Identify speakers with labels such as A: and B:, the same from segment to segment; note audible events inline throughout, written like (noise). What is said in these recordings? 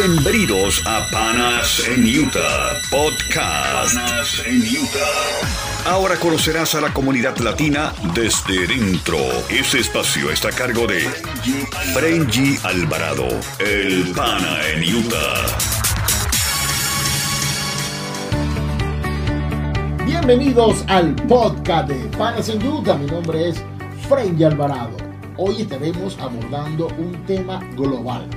A: Bienvenidos a Panas en Utah Podcast. Panas en Utah. Ahora conocerás a la comunidad latina desde dentro. Ese espacio está a cargo de Frenji Alvarado, el Pana en Utah.
B: Bienvenidos al podcast de Panas en Utah. Mi nombre es Frenji Alvarado. Hoy estaremos abordando un tema global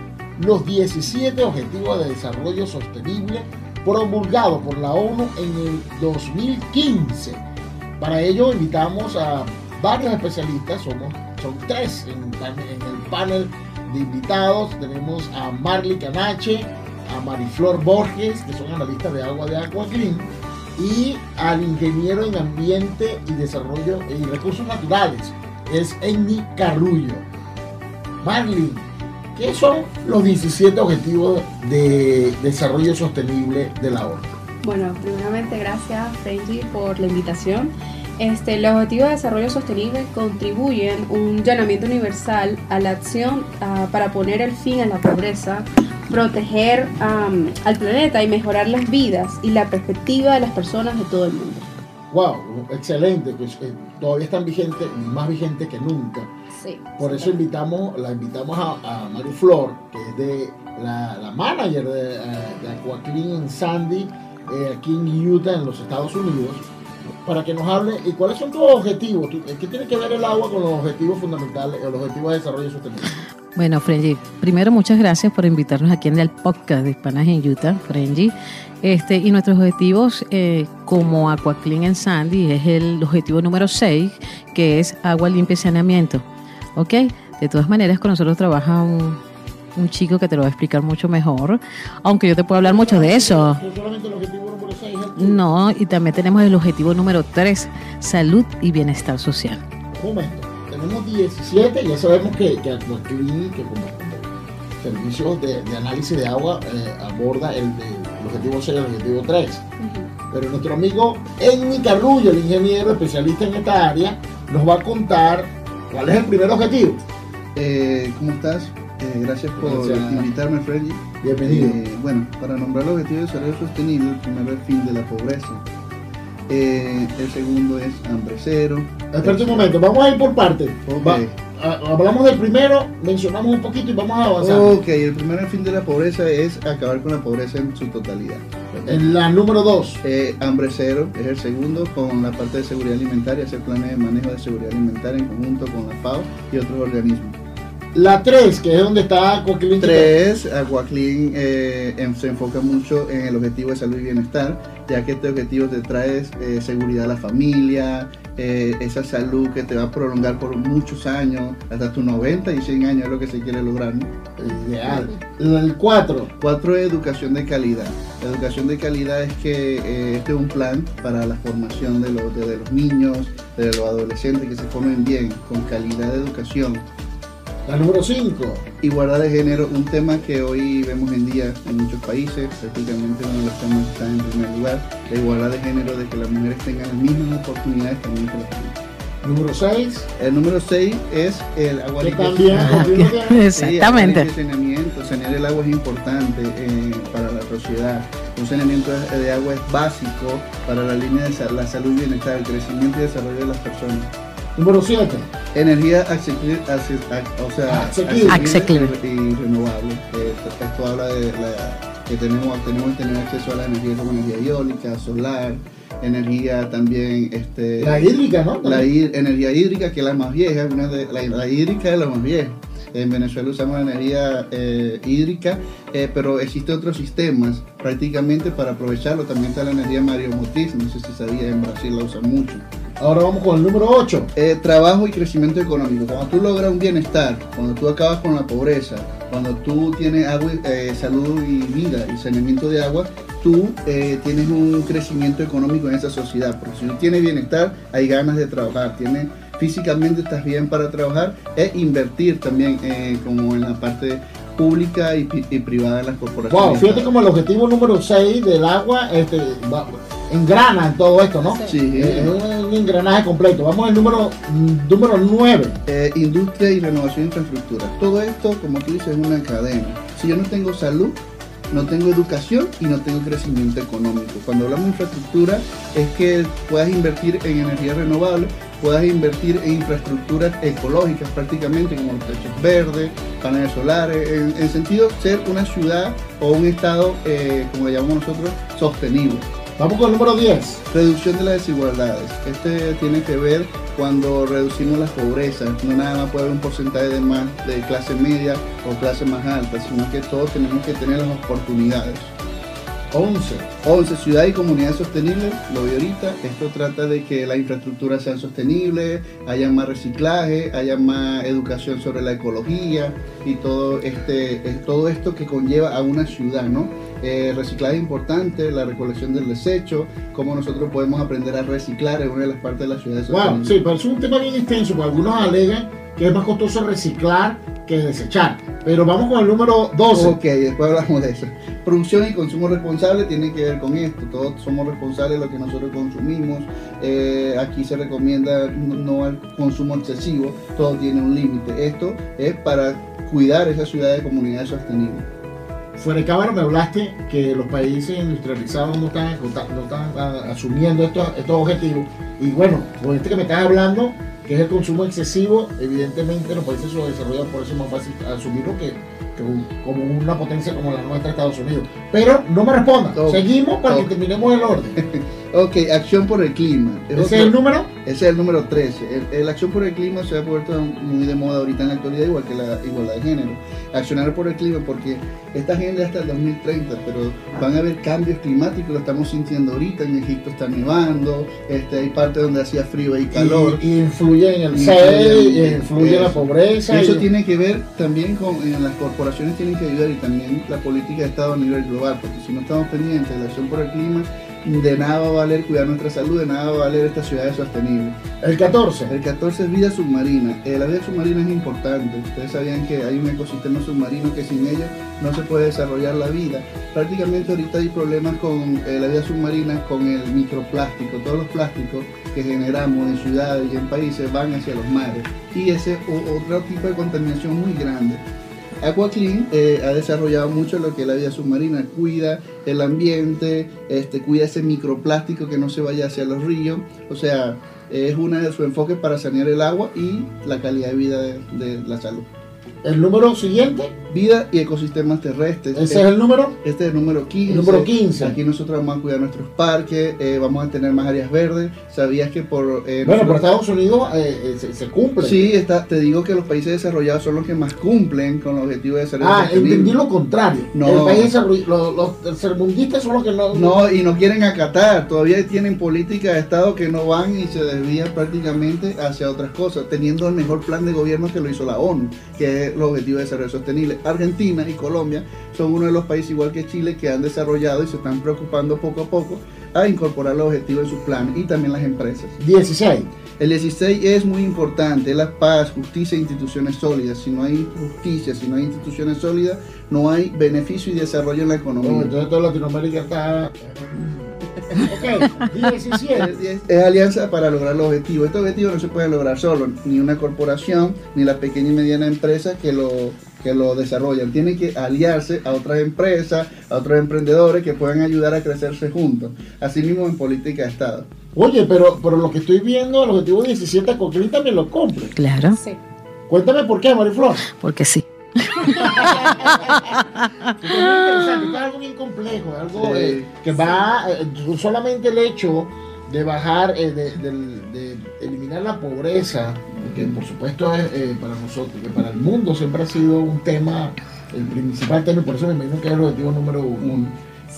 B: los 17 Objetivos de Desarrollo Sostenible promulgados por la ONU en el 2015. Para ello invitamos a varios especialistas, somos, son tres en, el panel de invitados. Tenemos a Marley Canache, a Mariflor Borges, que son analistas de agua de Aqua Clean, y al ingeniero en ambiente y desarrollo y recursos naturales, es Enni Carrullo. Marley, ¿Qué son los 17 Objetivos de Desarrollo Sostenible de la ONU?
C: Bueno, primeramente gracias Frenji por la invitación. Este, los Objetivos de Desarrollo Sostenible contribuyen un llamamiento universal a la acción ah, para poner el fin a la pobreza, proteger al planeta y mejorar las vidas y la perspectiva de las personas de todo el mundo.
B: Wow, excelente, pues eh, todavía están vigentes, más vigentes que nunca. Por eso invitamos, la invitamos a, a Flor, que es de la, manager de, eh, de en Sandy, eh, aquí en Utah, en los Estados Unidos, para que nos hable y cuáles son tus objetivos. ¿Qué tiene que ver el agua con los objetivos fundamentales, los objetivos de desarrollo sostenible?
D: Bueno, Frenji, primero muchas gracias por invitarnos aquí en el podcast de Hispanas en Utah, Frenji. Este, y nuestros objetivos eh, como AquaClean en Sandy es el objetivo número 6, que es agua limpia y saneamiento. ¿Ok? De todas maneras, con nosotros trabaja un, chico que te lo va a explicar mucho mejor, aunque yo te puedo hablar mucho de eso. No, y también tenemos el objetivo número 3, salud y bienestar social.
B: Un momento, tenemos 17, ya sabemos que, que que como, servicios de, análisis de agua eh, aborda el, objetivo 6 y el objetivo 3. Pero nuestro amigo Enni Carrullo, el ingeniero especialista en esta área, nos va a contar ¿Cuál es el primer objetivo?
E: Eh, ¿Cómo estás? Eh, gracias por invitarme, Freddy.
B: Bienvenido.
E: Eh, bueno, para nombrar el objetivo de desarrollo sostenible, el primero es el fin de la pobreza. El segundo es hambre cero.
B: Espera un momento, vamos a ir por partes. Okay hablamos del primero, mencionamos un poquito y vamos a avanzar.
E: Ok, el primero, el fin de la pobreza es acabar con la pobreza en su totalidad.
B: En la número dos.
E: Eh, hambre cero es el segundo, con la parte de seguridad alimentaria, hacer planes de manejo de seguridad alimentaria en conjunto con la FAO y otros organismos.
B: La 3, que es donde está Aquaclean.
E: 3, Aquaclean eh, se enfoca mucho en el objetivo de salud y bienestar, ya que este objetivo te trae eh, seguridad a la familia, eh, esa salud que te va a prolongar por muchos años, hasta tus 90 y 100 años es lo que se quiere lograr. ¿no?
B: Ideal. El 4.
E: 4 es educación de calidad. La educación de calidad es que este es un plan para la formación de los, de los niños, de los adolescentes, que se formen bien, con calidad de educación
B: la número 5.
E: Igualdad de género, un tema que hoy vemos en día en muchos países, prácticamente uno de los temas que está en primer lugar, la igualdad de género, de que las mujeres tengan las mismas oportunidades también que los hombres.
B: Número 6.
E: El número 6 es el agua (laughs)
B: limpia.
D: Exactamente.
E: el saneamiento. Sanear el agua es importante eh, para la sociedad. Un saneamiento de agua es básico para la línea de la salud y bienestar, el crecimiento y desarrollo de las personas.
B: Número 7.
E: Energía asequible, o sea,
D: asequible.
E: y renovable. esto habla de la, que tenemos, tenemos que tener acceso a la energía como energía eólica, solar, energía también este
B: la hídrica no
E: la energía hídrica que es la más vieja una de, la, hídrica es la más vieja en Venezuela usamos energía eh, hídrica eh, pero existen otros sistemas prácticamente para aprovecharlo también está la energía mareomotriz no sé si sabía en Brasil la usan mucho
B: Ahora vamos con el número 8.
E: Eh, trabajo y crecimiento económico. Cuando tú logras un bienestar, cuando tú acabas con la pobreza, cuando tú tienes agua, eh, salud y vida y saneamiento de agua, tú eh, tienes un crecimiento económico en esa sociedad. Porque si tú tienes bienestar, hay ganas de trabajar. Tienes, físicamente estás bien para trabajar e invertir también como en la parte pública y, privada de las corporaciones.
B: Wow, fíjate como el objetivo número 6 del agua este, engrana en todo esto, ¿no?
E: Sí.
B: Es un engranaje completo. Vamos al número, número 9.
E: Eh, industria y renovación de infraestructura. Todo esto, como tú dices, es una cadena. Si yo no tengo salud, no tengo educación y no tengo crecimiento económico. Cuando hablamos de infraestructura es que puedas invertir en energías renovables, puedas invertir en infraestructuras ecológicas prácticamente, como los techos verdes, paneles solares, en, en sentido ser una ciudad o un estado, eh, como le llamamos nosotros, sostenible.
B: Vamos con el número 10.
E: Reducción de las desigualdades. Este tiene que ver cuando reducimos las pobrezas. No nada más puede haber un porcentaje de más de clase media o clase más alta, sino que todos tenemos que tener las oportunidades.
B: 11.
E: 11. Ciudad y comunidades sostenibles, lo vi ahorita. Esto trata de que la infraestructura sea sostenible, haya más reciclaje, haya más educación sobre la ecología y todo, este, es todo esto que conlleva a una ciudad, ¿no? Eh, reciclaje importante, la recolección del desecho, cómo nosotros podemos aprender a reciclar en una de las partes de la ciudad.
B: Wow, sí, pero es un tema bien extenso, porque algunos alegan que es más costoso reciclar que desechar. Pero vamos con el número 12.
E: Ok, después hablamos de eso. Producción y consumo responsable tiene que ver con esto. Todos somos responsables de lo que nosotros consumimos. Eh, aquí se recomienda no, no al consumo excesivo. Todo tiene un límite. Esto es para cuidar esa ciudad de comunidades sostenibles.
B: Fuera de cámara me hablaste que los países industrializados no están, no están, no están, ah, asumiendo estos, estos objetivos. Y bueno, con este que me estás hablando, que es el consumo excesivo, evidentemente los países subdesarrollados por eso es más fácil asumirlo que, que un- como una potencia como la nuestra Estados Unidos. Pero no me responda, seguimos para que terminemos el orden. (laughs)
E: Ok, acción por el clima. Es
B: ¿Ese
E: otro-
B: es el número?
E: Ese es el número 13. El, el acción por el clima se ha puesto muy de moda ahorita en la actualidad, igual que la igualdad de género. Accionar por el clima, porque esta agenda es hasta el 2030, pero van a haber cambios climáticos, lo estamos sintiendo ahorita. En Egipto está nevando, este, hay partes donde hacía frío y calor.
B: Y, y influye en el
E: en-
B: influye en la pobreza.
E: Eso
B: y-
E: tiene que ver también con en las corporaciones tienen que ayudar y también la política de Estado a nivel global, porque si no estamos pendientes de la acción por el clima, de nada va a valer cuidar nuestra salud, de nada va a valer estas ciudades sostenibles.
B: El 14.
E: El 14 es vida submarina. Eh, la vida submarina es importante. Ustedes sabían que hay un ecosistema submarino que sin ello no se puede desarrollar la vida. Prácticamente ahorita hay problemas con eh, la vida submarina, con el microplástico. Todos los plásticos que generamos en ciudades y en países van hacia los mares. Y ese es otro tipo de contaminación muy grande. AquaClean eh, ha desarrollado mucho lo que es la vida submarina, cuida el ambiente, este, cuida ese microplástico que no se vaya hacia los ríos, o sea, es uno de sus enfoques para sanear el agua y la calidad de vida de, de la salud.
B: El número siguiente,
E: Vida y ecosistemas terrestres.
B: ese es el número.
E: Este es el número 15.
B: El número 15.
E: Aquí nosotros vamos a cuidar nuestros parques, eh, vamos a tener más áreas verdes. ¿Sabías que por... eh,
B: Bueno, por Estados Unidos eh, se, se cumple.
E: Sí, está, te digo que los países desarrollados son los que más cumplen con los objetivos de desarrollo
B: Ah,
E: sostenible.
B: entendí lo contrario.
E: No.
B: El país los, los tercermundistas son los que no.
E: No, y no quieren acatar, todavía tienen políticas de Estado que no van y se desvían prácticamente hacia otras cosas, teniendo el mejor plan de gobierno que lo hizo la ONU, que es los Objetivos de Desarrollo Sostenible. Argentina y Colombia son uno de los países, igual que Chile, que han desarrollado y se están preocupando poco a poco a incorporar los objetivos en sus planes y también las empresas.
B: 16.
E: El 16 es muy importante, es la paz, justicia e instituciones sólidas. Si no hay justicia, si no hay instituciones sólidas, no hay beneficio y desarrollo en la economía.
B: Bueno, entonces toda Latinoamérica está. Ok, 17. (laughs)
E: Es, es alianza para lograr los objetivos. Estos objetivos no se pueden lograr solo, ni una corporación, ni la pequeña y mediana empresa que lo, que lo desarrollan. Tienen que aliarse a otras empresas, a otros emprendedores que puedan ayudar a crecerse juntos. Asimismo en política de Estado.
B: Oye, pero, pero lo que estoy viendo, el objetivo 17, Coquín también lo cumple.
D: Claro,
C: Sí.
B: Cuéntame por qué, Mariflor.
D: porque sí. (laughs)
B: Es muy interesante, es algo bien complejo, algo
E: Sí.
B: eh, que va, eh, solamente el hecho de bajar, eh, de, eliminar la pobreza, que por supuesto es eh, para nosotros, que para el mundo siempre ha sido un tema, el principal tema, y por eso me imagino que es el objetivo número uno.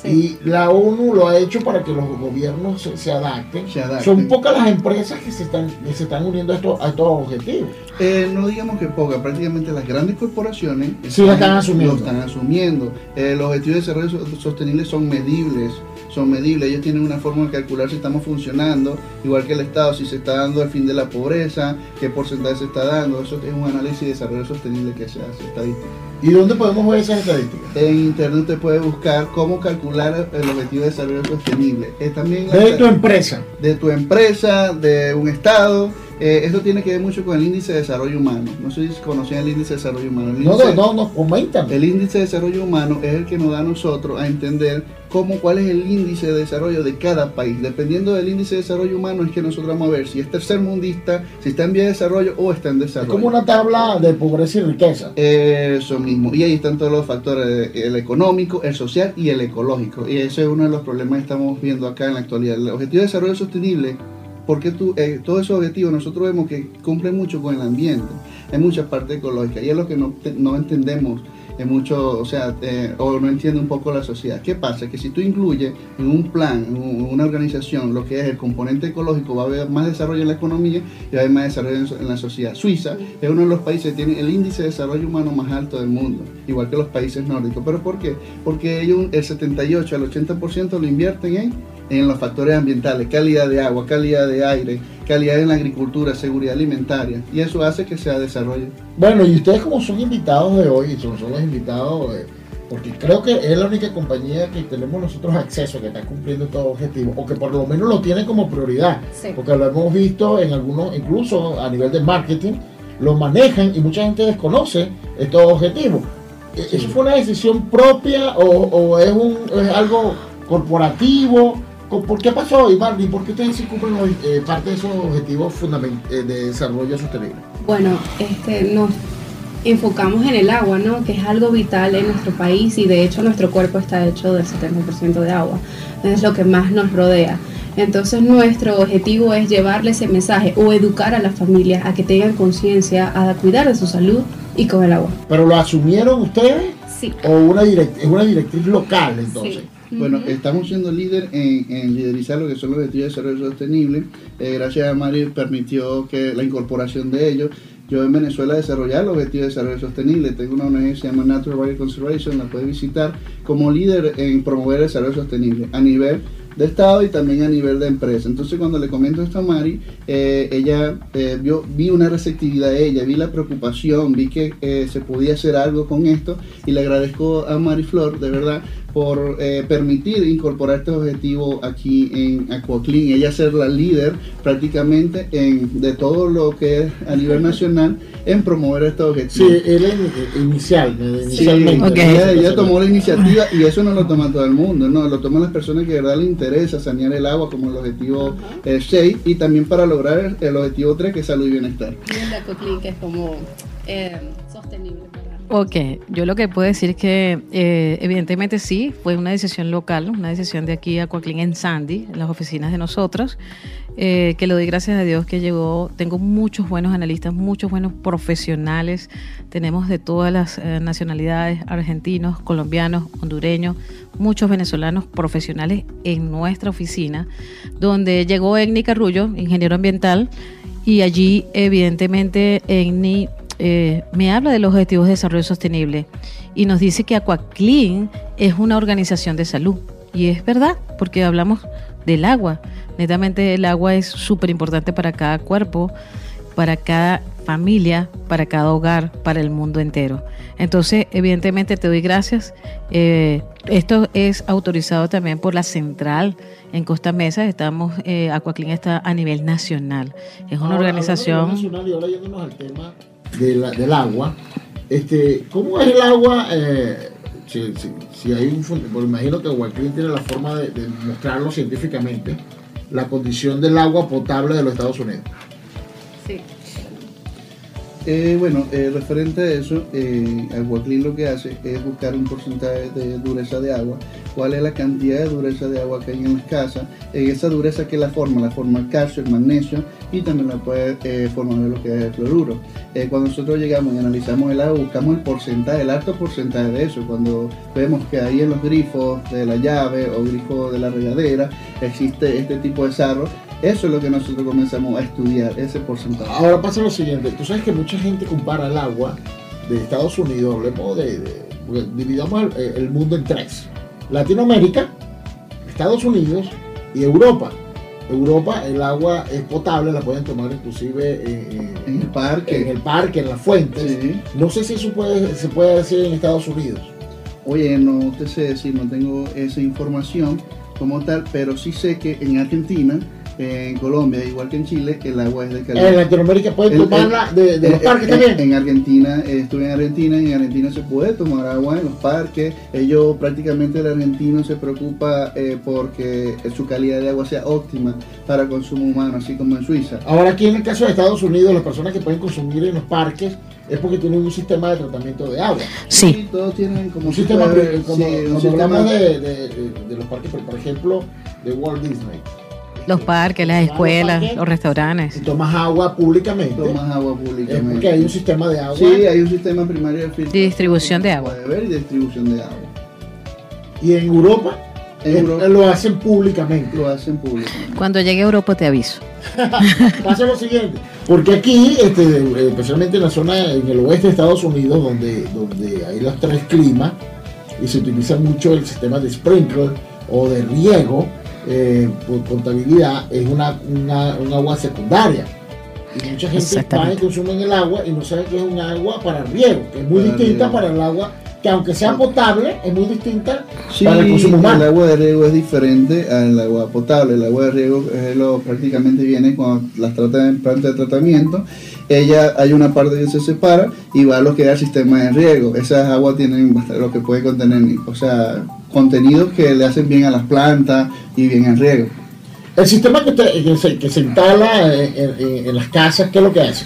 C: Sí.
B: Y la ONU lo ha hecho para que los gobiernos se, se adapten.
E: Se adapten.
B: Son pocas las empresas que se están, que se están uniendo a estos, a estos objetivos.
E: Eh, no digamos que poca, prácticamente las grandes corporaciones
B: Sí, lo están asumiendo.
E: Lo están asumiendo. Eh, los objetivos de desarrollo so- sostenible son medibles, son medibles. Ellos tienen una forma de calcular si estamos funcionando, igual que el Estado, si se está dando el fin de la pobreza, qué porcentaje se está dando. Eso es un análisis de desarrollo sostenible que se hace, estadística.
B: ¿Y dónde podemos ver esas estadísticas?
E: En internet usted puede buscar cómo calcular el objetivo de desarrollo sostenible. Es también
B: De tu empresa.
E: de tu empresa, de un estado Eh, esto tiene que ver mucho con el índice de desarrollo humano. No sé si conocían el índice de desarrollo humano. El
B: No,
E: índice-
B: no, no, coméntame.
E: el índice de desarrollo humano es el que nos da a nosotros a entender cómo, cuál es el índice de desarrollo de cada país. Dependiendo del índice de desarrollo humano es que nosotros vamos a ver si es tercermundista, si está en vía de desarrollo o está en
B: Es
E: desarrollo.
B: como una tabla de pobreza y riqueza.
E: Eso Y ahí están todos los factores, el económico, el social y el ecológico. Y ese es uno de los problemas que estamos viendo acá en la actualidad. El objetivo de desarrollo sostenible, porque tú, eh, todos esos objetivos nosotros vemos que cumplen mucho con el ambiente, en muchas partes ecológicas. Y es lo que no, no entendemos en mucho, o sea, o no entiende un poco la sociedad. ¿Qué pasa? Que si tú incluyes en un plan, en un- una organización, lo que es el componente ecológico, va a haber más desarrollo en la economía y va a haber más desarrollo en, en la sociedad. Suiza es uno de los países que tiene el índice de desarrollo humano más alto del mundo, igual que los países nórdicos. ¿Pero por qué? Porque ellos el 78 al 80% lo invierten en, en los factores ambientales, calidad de agua, calidad de aire, calidad en la agricultura, seguridad alimentaria. Y eso hace que sea desarrollo.
B: Bueno, y ustedes como son invitados de hoy, son, son los invitados, porque creo que es la única compañía que tenemos nosotros acceso, que está cumpliendo estos objetivos, o que por lo menos lo tiene como prioridad,
C: Sí.
B: porque lo hemos visto en algunos, incluso a nivel de marketing, lo manejan y mucha gente desconoce estos objetivos. Eh, ¿Eso fue una decisión propia o, o es, un, es algo corporativo? ¿Por qué pasó? ¿Y por qué ustedes sí cumplen eh, parte de esos objetivos eh, de desarrollo sostenible?
C: Bueno, este, nos enfocamos en el agua, ¿no? Que es algo vital en nuestro país y de hecho nuestro cuerpo está hecho del 70% de agua. Es lo que más nos rodea. Entonces nuestro objetivo es llevarle ese mensaje o educar a las familias a que tengan conciencia, a cuidar de su salud y con el agua.
B: ¿Pero lo asumieron ustedes
C: Sí.
B: o una direct- es una directriz local entonces?
C: Sí.
E: Bueno, estamos siendo líder en, en liderizar lo que son los objetivos de desarrollo sostenible. Eh, gracias a Mari permitió que la incorporación de ellos. Yo en Venezuela desarrollar los objetivos de desarrollo sostenible. Tengo una ONG que se llama Natural Value Conservation, la puedes visitar como líder en promover el desarrollo sostenible a nivel de Estado y también a nivel de empresa. Entonces cuando le comento esto a Mari, eh, ella eh, vio, vi una receptividad de ella, vi la preocupación, vi que eh, se podía hacer algo con esto y le agradezco a Mari Flor, de verdad, por eh, permitir incorporar este objetivo aquí en Aquaclean, ella ser la líder prácticamente en, de todo lo que es a nivel nacional en promover este objetivo.
B: Sí, él es inicial, eh,
E: Sí,
B: inicialmente.
D: Ok.
E: ella, ella tomó la iniciativa y eso no lo toma todo el mundo, no, lo toman las personas que de verdad le interesa sanear el agua como el objetivo eh, 6 y también para lograr el, el objetivo 3 que es salud y bienestar.
C: Y el de Ecoclean, que es como eh,
D: Ok, yo lo que puedo decir es que eh, evidentemente sí, fue una decisión local, una decisión de aquí a en Sandy, en las oficinas de nosotros, eh, que le doy gracias a Dios que llegó, tengo muchos buenos analistas, muchos buenos profesionales, tenemos de todas las eh, nacionalidades, argentinos, colombianos, hondureños, muchos venezolanos profesionales en nuestra oficina, donde llegó Egni Carrullo, ingeniero ambiental, y allí evidentemente Egni eh, me habla de los objetivos de desarrollo sostenible y nos dice que Aquaclean es una organización de salud. Y es verdad, porque hablamos del agua. Netamente el agua es súper importante para cada cuerpo, para cada familia, para cada hogar, para el mundo entero. Entonces, evidentemente te doy gracias. Eh, esto es autorizado también por la central en Costa Mesa. Estamos, eh, Aquaclean está a nivel nacional. Es una
B: Ahora,
D: organización...
B: nacional y ahora yéndonos al tema del agua, este, ¿cómo es el agua? eh, si, hay un, porque imagino que Guayquín tiene la forma de, de mostrarlo científicamente, la condición del agua potable de los Estados Unidos.
E: Eh, bueno, eh, referente a eso, eh, Aguaclin lo que hace es buscar un porcentaje de dureza de agua, cuál es la cantidad de dureza de agua que hay en las casas, en esa dureza que la forma, la forma el calcio, el magnesio y también la puede eh, formar lo que es el fluoruro. Eh, cuando nosotros llegamos y analizamos el agua, buscamos el porcentaje, el alto porcentaje de eso, cuando vemos que ahí en los grifos de la llave o grifos de la regadera existe este tipo de sarro, eso es lo que nosotros comenzamos a estudiar, ese porcentaje.
B: Ahora pasa lo siguiente, tú sabes que mucha gente compara el agua de Estados Unidos, hablemos de, de- dividamos el, el mundo en tres. Latinoamérica, Estados Unidos y Europa. Europa el agua es potable, la pueden tomar inclusive en,
E: En el parque.
B: en el parque, en las fuentes.
E: Sí.
B: No sé si eso puede, se puede decir en Estados Unidos.
E: Oye, no te sé decir, no tengo esa información como tal, pero sí sé que en Argentina en Colombia, igual que en Chile, el agua es de calidad.
B: En Latinoamérica pueden
E: El-
B: tomarla de, de los parques
E: en-
B: también.
E: En Argentina, eh, estuve en Argentina y en Argentina se puede tomar agua en los parques. Ellos prácticamente el argentino se preocupa eh, porque su calidad de agua sea óptima para consumo humano, así como en Suiza.
B: Ahora aquí en el caso de Estados Unidos, las personas que pueden consumir en los parques es porque tienen un sistema de tratamiento de agua.
D: Sí,
E: todos tienen como
B: Un sistema,
E: puede ver,
B: como,
E: sí,
B: cuando
E: un sistema-
B: hablamos de, de- de los parques, por ejemplo, de Walt Disney.
D: Los parques, las escuelas, los restaurantes.
B: Si tomas agua públicamente,
E: tomas agua
B: es
E: públicamente.
B: porque hay un sistema de agua
E: Sí, hay un sistema primario de filtración
D: Distribución de agua.
E: puede ver y distribución de agua.
B: y en Europa,
E: En Europa-
B: lo hacen públicamente.
E: Lo hacen públicamente.
D: Cuando llegue a Europa te aviso. (laughs)
B: Pasa lo siguiente, porque aquí, este, especialmente en la zona, en el oeste de Estados Unidos, donde, donde hay los tres climas, y se utiliza mucho el sistema de sprinkler o de riego, eh, por contabilidad, es una, una- un agua secundaria. Y mucha gente va y
D: Exactamente.
B: consume el agua y no sabe que es un agua para riego, que es muy
E: Para
B: distinta
E: riego.
B: para el agua, que aunque sea potable, es muy distinta
E: Sí,
B: para el consumo humano.
E: el agua de riego es diferente al agua potable. El agua de riego es lo, prácticamente viene cuando las tratan en planta de tratamiento. Ella hay una parte que se separa y va a lo que es el sistema de riego. Esas aguas tienen bastante- lo que puede contener, o sea, contenidos que le hacen bien a las plantas y bien al riego.
B: El sistema que, usted- que se, que se instala en, en- en las casas, ¿qué es lo que hace?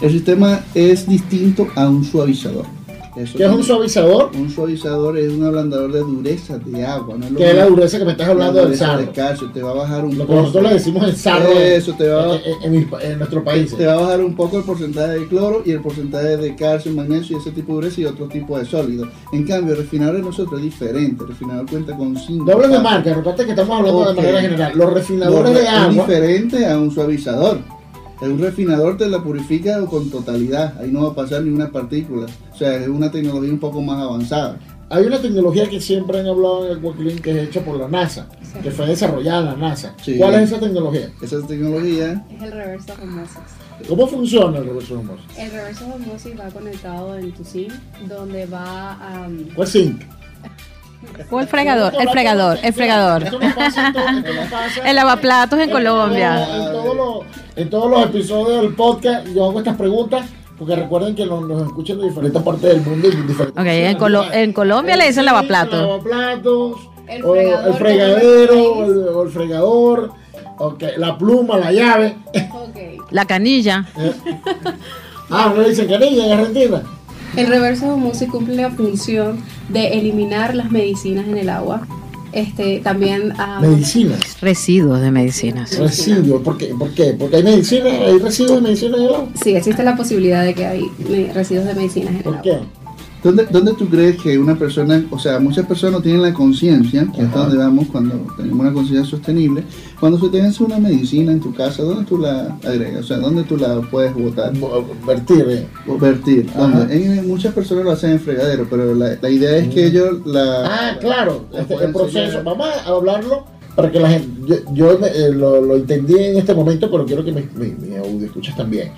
E: El sistema es distinto a un suavizador. Eso
B: ¿Qué es un suavizador?
E: Un suavizador es un ablandador de dureza de agua. No es
B: Que es la dureza que me estás hablando
E: La
B: del sarro.
E: de calcio, te va a bajar un
B: Lo
E: poco.
B: nosotros le decimos el sarro
E: Eso te va a-
B: en, nuestro país.
E: Te va a bajar un poco el porcentaje de cloro y el porcentaje de calcio, magnesio y ese tipo de dureza y otro tipo de sólidos. En cambio, el refinador de nosotros es diferente. El refinador cuenta con cinco.
B: No hablen de marca, recuerda que estamos hablando de manera general. Los refinadores de
E: es
B: agua,
E: diferente a un suavizador. Un refinador te la purifica con totalidad. Ahí no va a pasar ni una partícula. O sea, es una tecnología un poco más avanzada.
B: hay una tecnología que siempre han hablado en el Guaclin que es hecha por la NASA, que fue desarrollada en la NASA.
E: Sí.
B: ¿Cuál es esa tecnología?
E: Esa tecnología
C: Es el reverse osmosis.
B: ¿Cómo funciona el reverso osmosis?
C: El reverse osmosis va conectado en tu SIM, donde va a...
B: ¿Cuál es zinc?
D: O el fregador, el fregador, el fregador.
B: Esto no pasa en todo- esto no pasa
D: El lavaplatos en
B: en
D: Colombia.
B: todo- En, todos los, en todos los episodios del podcast yo hago estas preguntas porque recuerden que nos, nos escuchan de diferentes partes del mundo. y de diferentes
D: Ok, en Colo- en Colombia le dicen
B: El
D: lavaplatos.
B: lavaplatos,
C: El
B: o
C: fregador
B: el fregadero, o el, o el fregador, ok, la pluma, la llave.
C: Ok.
D: La canilla.
B: Ah, no le dicen canilla en Argentina.
C: El reverse osmosis cumple la función de eliminar las medicinas en el agua. Este, también ah,
B: Medicinas,
D: Residuos de medicinas.
B: residuos. ¿Por qué? ¿Por qué? Porque hay medicinas, hay residuos de medicinas en el agua.
C: Sí, existe la posibilidad de que hay residuos de medicinas en el
B: ¿Por
C: agua.
B: qué?
E: ¿Dónde, ¿Dónde tú crees que una persona, o sea, muchas personas no tienen la conciencia, que es
B: Ajá.
E: donde vamos cuando tenemos una conciencia sostenible, cuando se te hace una medicina en tu casa, ¿dónde tú la agregas? O sea, ¿dónde tú la puedes botar?
B: Vertir. eh.
E: Vertir. En- muchas personas lo hacen en fregadero, pero la, la idea es que ellos la...
B: Ah, claro,
E: la
B: este, el proceso. Vamos a hablarlo para que la gente. Yo, yo eh, lo, lo entendí en este momento, pero quiero que me, me, me audio escuches también.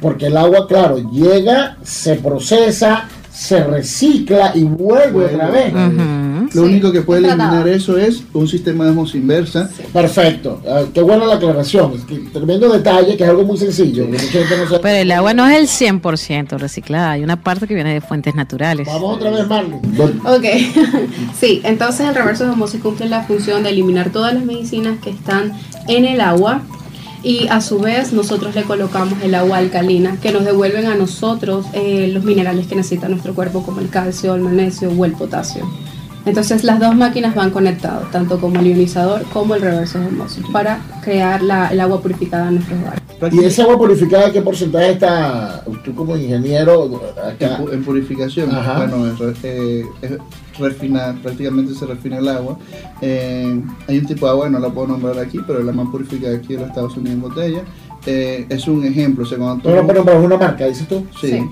B: Porque el agua, claro, llega, se procesa, se recicla y vuelve
E: Vuelve.
B: otra vez.
E: Lo
C: Sí,
E: único que puede eliminar eso es un sistema de osmosis inversa.
B: Perfecto. Ah, qué buena la aclaración. Es que tremendo detalle, que es algo muy sencillo. que mucha gente no sabe.
D: Pero el agua no es el 100% reciclada. Hay una parte que viene de fuentes naturales.
B: Vamos otra vez, Marley.
C: Ok, (laughs) sí, entonces el reverso osmosis cumple la función de eliminar todas las medicinas que están en el agua y a su vez nosotros le colocamos el agua alcalina que nos devuelven a nosotros eh, los minerales que necesita nuestro cuerpo como el calcio, el magnesio o el potasio. Entonces las dos máquinas van conectadas, tanto como el ionizador como el reverso osmosis, para crear la- el agua purificada en nuestros hogares.
B: ¿Y esa agua purificada qué porcentaje está? Tú como ingeniero
E: En,
B: acá.
E: pu- en purificación,
B: Ajá.
E: bueno, es, re- eh, es refinar, prácticamente se refina el agua. Eh, hay un tipo de agua, no la puedo nombrar aquí, pero es la más purificada aquí en los Estados Unidos en botella. Eh, es un ejemplo, o sea, cuando tú-
B: No, no, pero, pero es una marca, dices tú.
E: sí.
C: Sí.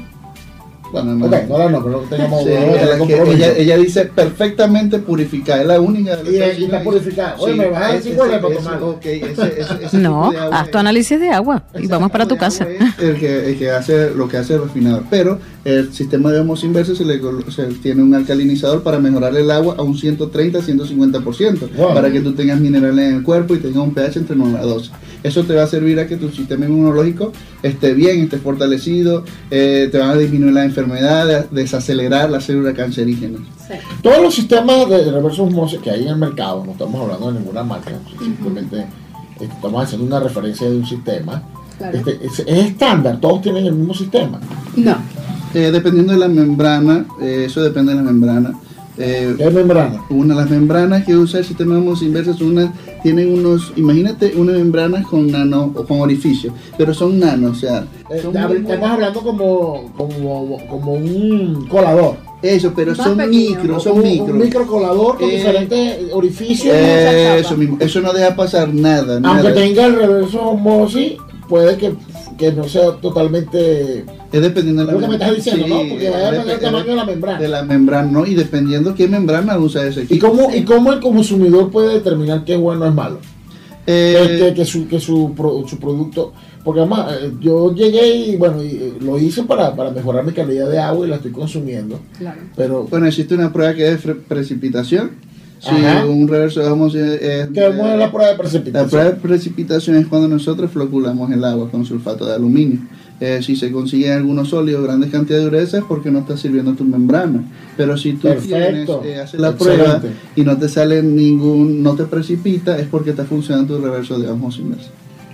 E: Bueno,
B: Ok,
E: no,
B: no la no, pero no tengamos
E: Sí,
B: no
E: ella, dice perfectamente purificada, es la única. de
B: Y está purificada. Oye,
E: Sí,
B: me vas a decir cuál es para
E: ese-
B: tomar.
E: ok, ese- ese- ese
D: No,
E: de
D: haz tu análisis de agua y vamos para tu
E: de
D: casa.
E: es El que, el que hace lo que hace el refinador. Pero el sistema de osmosis inversa se le se tiene un alcalinizador para mejorar el agua a un 130-150%,
B: Wow.
E: para que tú tengas minerales en el cuerpo y tengas un pH entre 9 a 12. Eso te va a servir a que tu sistema inmunológico esté bien, esté fortalecido, eh, te van a disminuir las enfermedades, desacelerar las células cancerígenas.
C: Sí.
B: Todos los sistemas de reverso osmosis que hay en el mercado, no estamos hablando de ninguna marca, simplemente estamos haciendo una referencia de un sistema.
C: Claro.
B: Este, es, es estándar, todos tienen el mismo sistema.
C: No.
E: Eh, dependiendo de la membrana, eh, eso depende de la membrana. Eh,
B: ¿Qué membrana?
E: una de las membranas que usa el sistema de son unas, tienen unos, imagínate unas membranas con nano o con orificios, pero son nano, o sea,
B: Eh,
E: son
B: estamos hablando como, como, como un colador.
E: eso, pero
C: Más
E: son
C: pequeño.
E: micro, son
B: un,
E: micro.
B: un microcolador con
E: Eh,
B: diferentes orificios.
E: Eh, eso mismo, eso no deja pasar nada,
B: Aunque
E: nada.
B: tenga el reverso osmosis, puede que, que no sea totalmente.
E: Es dependiendo de la
B: que me estás
E: membrana.
B: diciendo, ¿no? Porque va a depender del tamaño de la membrana.
E: De la membrana, ¿no? Y dependiendo qué membrana usa ese
B: ¿Y
E: equipo.
B: cómo, ¿Y cómo el consumidor puede determinar qué es bueno o es malo?
E: Eh,
B: que, que- que su, que su, pro- su producto. Porque además, eh, yo llegué y bueno, y, eh, lo hice para, para mejorar mi calidad de agua y la estoy consumiendo.
C: Claro.
B: Pero,
E: Bueno, existe una prueba que es precipitación. Si
B: Ajá.
E: un reverso de osmosis es...
B: ¿qué vemos en la prueba de precipitación?
E: La prueba de precipitación es cuando nosotros floculamos el agua con sulfato de aluminio. Eh, si se consiguen algunos sólidos, grandes cantidades de dureza, es porque no está sirviendo tu membrana. Pero si tú tienes, eh, haces la
B: Excelente.
E: prueba y no te sale ningún, no te precipita, es porque está funcionando tu reverso de osmosis.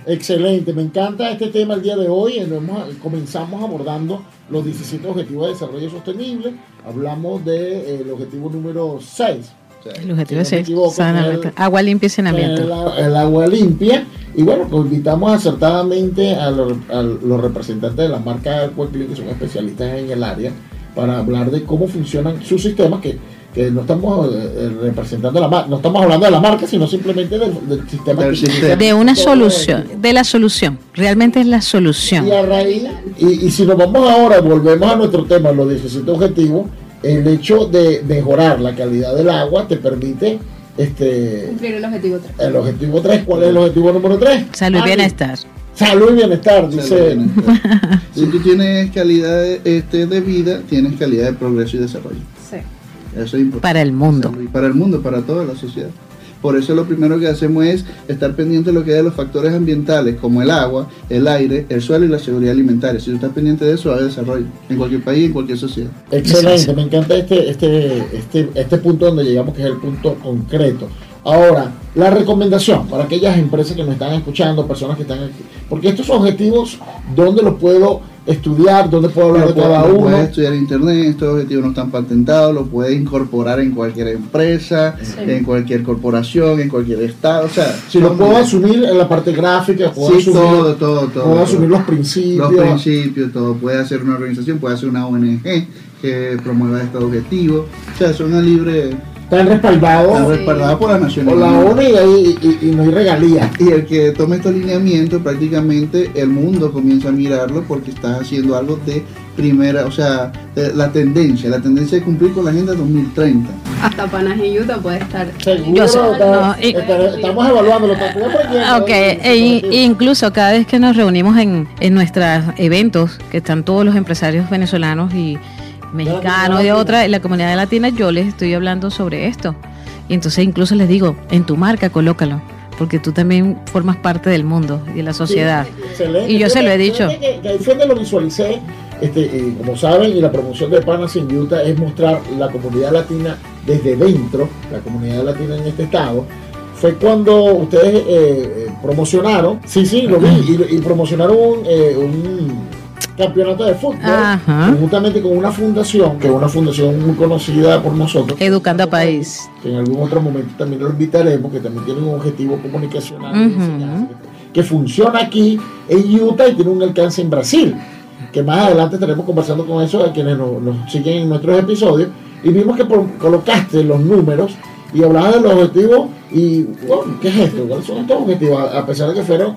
B: Excelente, me encanta este tema el día de hoy. eh, hemos- comenzamos abordando los 17 Objetivos de Desarrollo Sostenible. Hablamos del objetivo número 6.
D: El objetivo
B: Si no
D: es el
B: equivoco,
D: saneamiento.
B: el-
D: agua limpia y
B: el,
D: saneamiento.
B: el agua limpia. Y bueno, pues invitamos acertadamente a, los- a los representantes de la marca Aquaclean, que son especialistas en el área, para hablar de cómo funcionan sus sistemas, que, que no estamos eh, eh, representando la marca, no estamos hablando de la marca, sino simplemente del, del sistema.
E: Del sistema.
D: De una solución, de la solución. Realmente es la solución.
B: Y a raíz, y, y si nos vamos ahora, volvemos a nuestro tema, los 17 objetivos, el hecho de mejorar la calidad del agua te permite este
C: Cumplir el objetivo 3.
B: el objetivo 3. ¿Cuál es el objetivo número 3?
D: Salud y bienestar.
B: Salud y bienestar,
E: Salud
B: dice.
E: bienestar. si tú tienes calidad de, este, de vida, tienes calidad de progreso y desarrollo.
C: Sí.
E: Eso es importante.
D: Para el mundo.
E: Para el mundo, para toda la sociedad. Por eso lo primero que hacemos es estar pendiente de lo que es de los factores ambientales, como el agua, el aire, el suelo y la seguridad alimentaria. Si tú estás pendiente de eso, va a haber desarrollo en cualquier país, en cualquier sociedad.
B: Excelente, me encanta este, este, este, este punto donde llegamos, que es el punto concreto. Ahora, la recomendación para aquellas empresas que nos están escuchando, personas que están aquí, porque estos objetivos, ¿dónde los puedo estudiar? ¿Dónde puedo hablar de cada
E: puedes- lo
B: uno?
E: Puedes estudiar en internet, estos objetivos no están patentados, lo puedes incorporar en cualquier empresa,
C: Sí.
E: en cualquier corporación, en cualquier estado. O sea,
B: Si lo puedo asumir en la parte gráfica, puedo
E: Sí,
B: asumir,
E: todo, todo, todo.
B: puedo
E: todo.
B: asumir los principios.
E: los principios, todo. Puede hacer una organización, puede hacer una ONG que promueva estos objetivos. O sea, son una libre,
B: Están respaldados
E: está respaldada por las Naciones
B: por la. ONU y, ahí- y- y no hay regalías.
E: Y el que tome estos lineamientos, prácticamente el mundo comienza a mirarlo porque estás haciendo algo de primera, o sea, de la tendencia, la tendencia de cumplir con la Agenda 2030.
C: Hasta Utah puede estar.
B: Seguro,
D: Yo sé,
B: está-
D: no, y-
B: está- estamos evaluándolo. está- estoy aprendiendo,
D: Ok, e in- incluso cada vez que nos reunimos en, en nuestros eventos, que están todos los empresarios venezolanos y mexicanos y de otra, en la comunidad latina, yo les estoy hablando sobre esto. Y entonces incluso les digo, en tu marca colócalo, porque tú también formas parte del mundo y de la sociedad. Y yo se lo he dicho.
B: Que, que ahí fue donde lo visualicé. Este, como saben, y la promoción de Panas en Utah es mostrar la comunidad latina desde dentro, la comunidad latina en este estado. Fue cuando ustedes eh, eh, promocionaron, sí, sí, lo vi, y, y promocionaron eh, un campeonato de fútbol,
D: Ajá.
B: conjuntamente con una fundación, que es una fundación muy conocida por nosotros.
D: Educando a país.
B: que en algún otro momento también lo invitaremos, que también tiene un objetivo comunicacional que, funciona aquí en Utah y tiene un alcance en Brasil. Que más adelante estaremos conversando con eso a quienes nos, nos siguen en nuestros episodios. Y vimos que por- colocaste los números y hablabas de los objetivos. Y, bueno, ¿qué es esto? ¿Cuáles son estos objetivos? A, a pesar de que fueron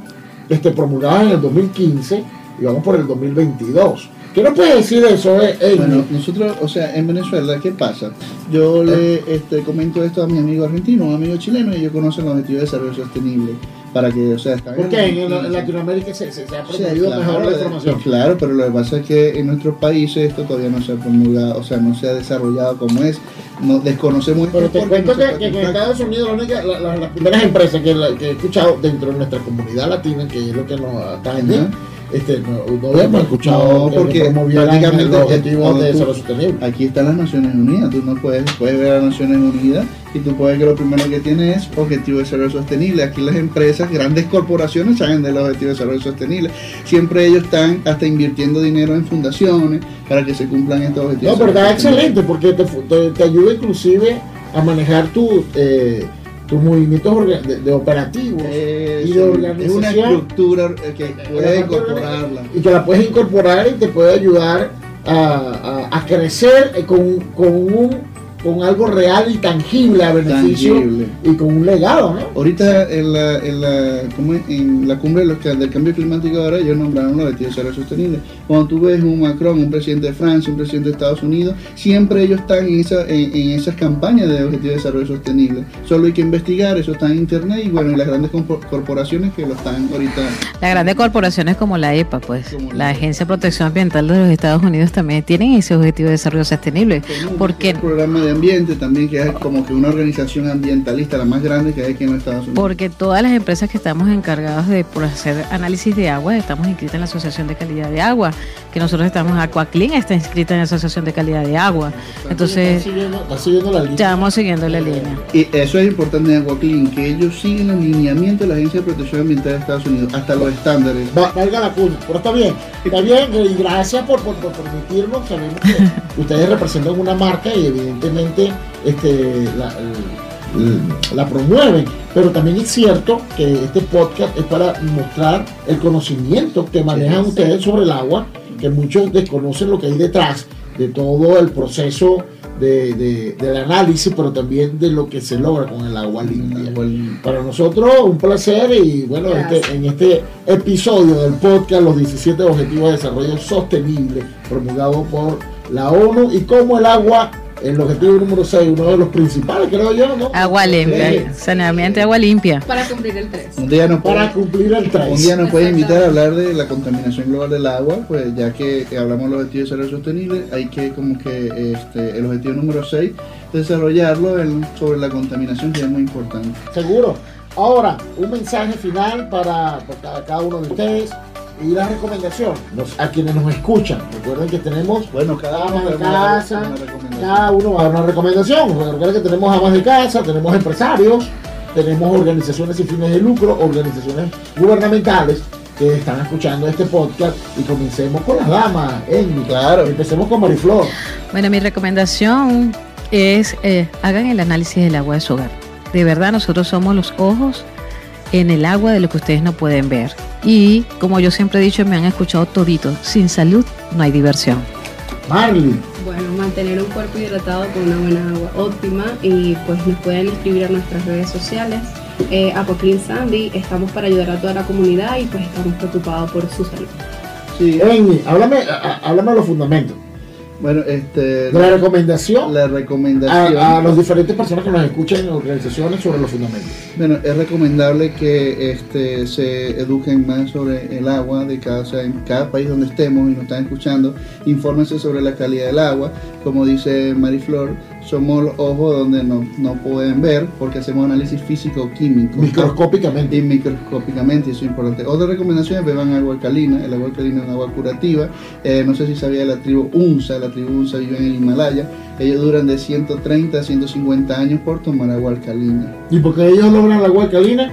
B: este, promulgados en el 2015 y vamos por el 2022. ¿Qué nos puedes decir de eso, eh?
E: Bueno, nosotros, o sea, en Venezuela, ¿qué pasa? Yo le este, comento esto a mi amigo argentino, un amigo chileno, y ellos conocen los objetivos de desarrollo sostenible. para que, o sea, está
B: Porque en, en Latinoamérica se, se, se ha
E: claro,
B: mejor la información.
E: Claro, pero lo que pasa es que en nuestros países esto todavía no se ha promulgado, o sea, no se ha desarrollado como es. No, desconocemos
B: Pero te cuento
E: no
B: que, que en. Estados Unidos la la- la- las primeras empresas que, la- que he escuchado dentro de nuestra comunidad latina, que es lo que nos atañe,
E: Ajá.
B: Este, no, no habíamos escuchado
E: No, porque prácticamente
B: objetivos de desarrollo sostenible.
E: Aquí están las Naciones Unidas, tú no puedes, puedes ver a las Naciones Unidas y tú puedes ver que lo primero que tiene es Objetivo de Desarrollo Sostenible. Aquí las empresas, grandes corporaciones saben del Objetivo de Desarrollo Sostenible. Siempre ellos están hasta invirtiendo dinero en fundaciones para que se cumplan estos objetivos.
B: No, pero está excelente porque te- te ayuda inclusive a manejar tu, eh, tus movimientos de, de operativos
E: Eso,
B: y de
E: es una
B: organización
E: estructura eh, que
B: Eh,
E: puede
B: la parte
E: incorporarla.
B: y que la puedes incorporar y te puede ayudar a, a- a crecer eh, con, con un con algo real y tangible a beneficio
E: Tangible.
B: y con un legado, ¿no?
E: Ahorita en la, en la, ¿cómo es? en la cumbre de los ca- del cambio climático ahora ellos nombraron los objetivos de desarrollo sostenible. Cuando tú ves un Macron, un presidente de Francia, un presidente de Estados Unidos, siempre ellos están en, esa, en, en esas campañas de objetivos de desarrollo sostenible. Solo hay que investigar, eso está en internet y bueno, y las grandes corpo- corporaciones que lo están ahorita.
D: Las grandes corporaciones como la EPA, pues,
E: Como la.
D: Agencia de Protección Ambiental de los Estados Unidos también tienen ese objetivo de desarrollo sostenible. Porque
E: El programa de ambiente también, que es como que una organización ambientalista, la más grande que hay aquí en los Estados Unidos.
D: Porque todas las empresas que estamos encargadas de por hacer análisis de agua estamos inscritas en la Asociación de Calidad de Agua, que nosotros estamos, AquaClean está inscrita en la Asociación de Calidad de Agua. Entonces,
B: siguiendo, la línea.
D: ya vamos siguiendo la línea.
E: Y eso es importante en AquaClean, que ellos siguen los lineamientos de la Agencia de Protección Ambiental de Estados Unidos, hasta los estándares.
B: Va- valga la cuña, pero está bien, está bien y gracias por, por, por permitirnos, sabemos que (laughs) ustedes representan una marca y evidentemente este, la, promueven, pero también es cierto que este podcast es para mostrar el conocimiento que manejan ustedes sobre el agua, que muchos desconocen lo que hay detrás de todo el proceso de, de- del análisis, pero también de lo que se logra con el agua limpia. Para nosotros un placer y bueno, este- en este episodio del podcast Los 17 Objetivos de Desarrollo Sostenible, promulgado por la ONU y como el agua, el objetivo número 6, uno de los principales creo yo, ¿no?
D: Agua
B: Eh,
D: limpia, saneamiento de agua limpia.
C: Para cumplir el 3.
E: Un día nos
B: Para cumplir el
E: un
B: 3.
E: día nos puede invitar a hablar de la contaminación global del agua, pues ya que hablamos de los objetivos de desarrollo sostenible, hay que como que este, el objetivo número 6, desarrollarlo en- sobre la contaminación, que es muy importante.
B: Seguro. Ahora, un mensaje final para, para cada uno de ustedes y la recomendación a quienes nos escuchan. Recuerden que tenemos
E: Bueno, cada
B: amas de casa,
E: una
B: cada uno va a dar una recomendación. Recuerden que tenemos amas de casa, tenemos empresarios, tenemos organizaciones sin fines de lucro, organizaciones gubernamentales que están escuchando este podcast y comencemos con las damas, Amy.
E: Claro.
B: Empecemos con Mariflor.
D: Bueno, mi recomendación es eh, hagan el análisis del agua de su hogar. De verdad, nosotros somos los ojos en el agua de lo que ustedes no pueden ver. Y como yo siempre he dicho, me han escuchado todito, sin salud no hay diversión.
B: Marley.
C: Bueno, mantener un cuerpo hidratado con una buena agua óptima y pues nos pueden escribir a nuestras redes sociales. Eh, Apoclean Sandy, estamos para ayudar a toda la comunidad y pues estamos preocupados por su salud.
E: Sí,
B: Amy, háblame, háblame de los fundamentos.
E: Bueno, este,
B: la recomendación
E: la recomendación.
B: a, a las diferentes personas que nos escuchan en organizaciones sobre los fundamentos.
E: Bueno, es recomendable que este, se eduquen más sobre el agua de cada, o sea, en cada país donde estemos y nos están escuchando. Infórmense sobre la calidad del agua. Como dice Mariflor, somos los ojos donde no, no pueden ver porque hacemos análisis físico-químico.
B: Microscópicamente.
E: Y microscópicamente, eso es importante. Otra recomendación es beban agua alcalina. El agua alcalina es un agua curativa. Eh, no sé si sabía de la tribu Unsa. La tribu Unsa vive en el Himalaya. Ellos duran de 130 a 150 años por tomar agua alcalina.
B: ¿Y por qué ellos logran el agua alcalina?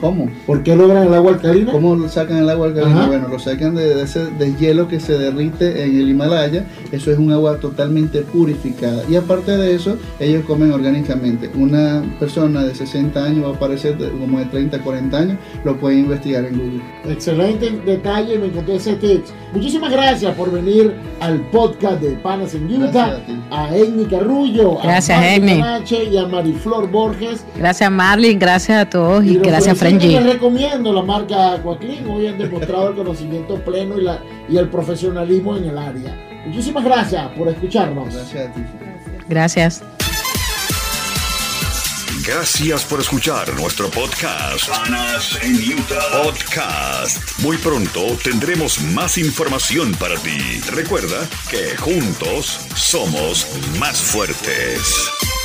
E: ¿Cómo?
B: ¿Por qué logran el agua alcalina?
E: ¿Cómo lo sacan el agua alcalina?
B: Ajá.
E: Bueno, lo sacan de, de ese deshielo que se derrite en el Himalaya. Eso es un agua totalmente purificada. Y aparte de eso, ellos comen orgánicamente. Una persona de 60 años va a parecer de- como de 30, 40 años. Lo pueden investigar en Google.
B: Excelente detalle, me encontré ese tips. Muchísimas gracias por venir al podcast de Panas en Utah.
E: A.
B: A Amy Carrullo,
D: Gracias,
B: a Marley y a Mariflor Borges.
D: Gracias Marlin, gracias a todos y
B: los
D: gracias
B: ofrecidos
D: Senji.
B: Les recomiendo la marca Coaclin. Hoy han demostrado el conocimiento pleno y, la, y el profesionalismo en el área. Muchísimas gracias por escucharnos.
E: Gracias a ti.
C: Gracias.
D: Gracias
A: por escuchar nuestro podcast. Podcast. Muy pronto tendremos más información para ti. Recuerda que juntos somos más fuertes.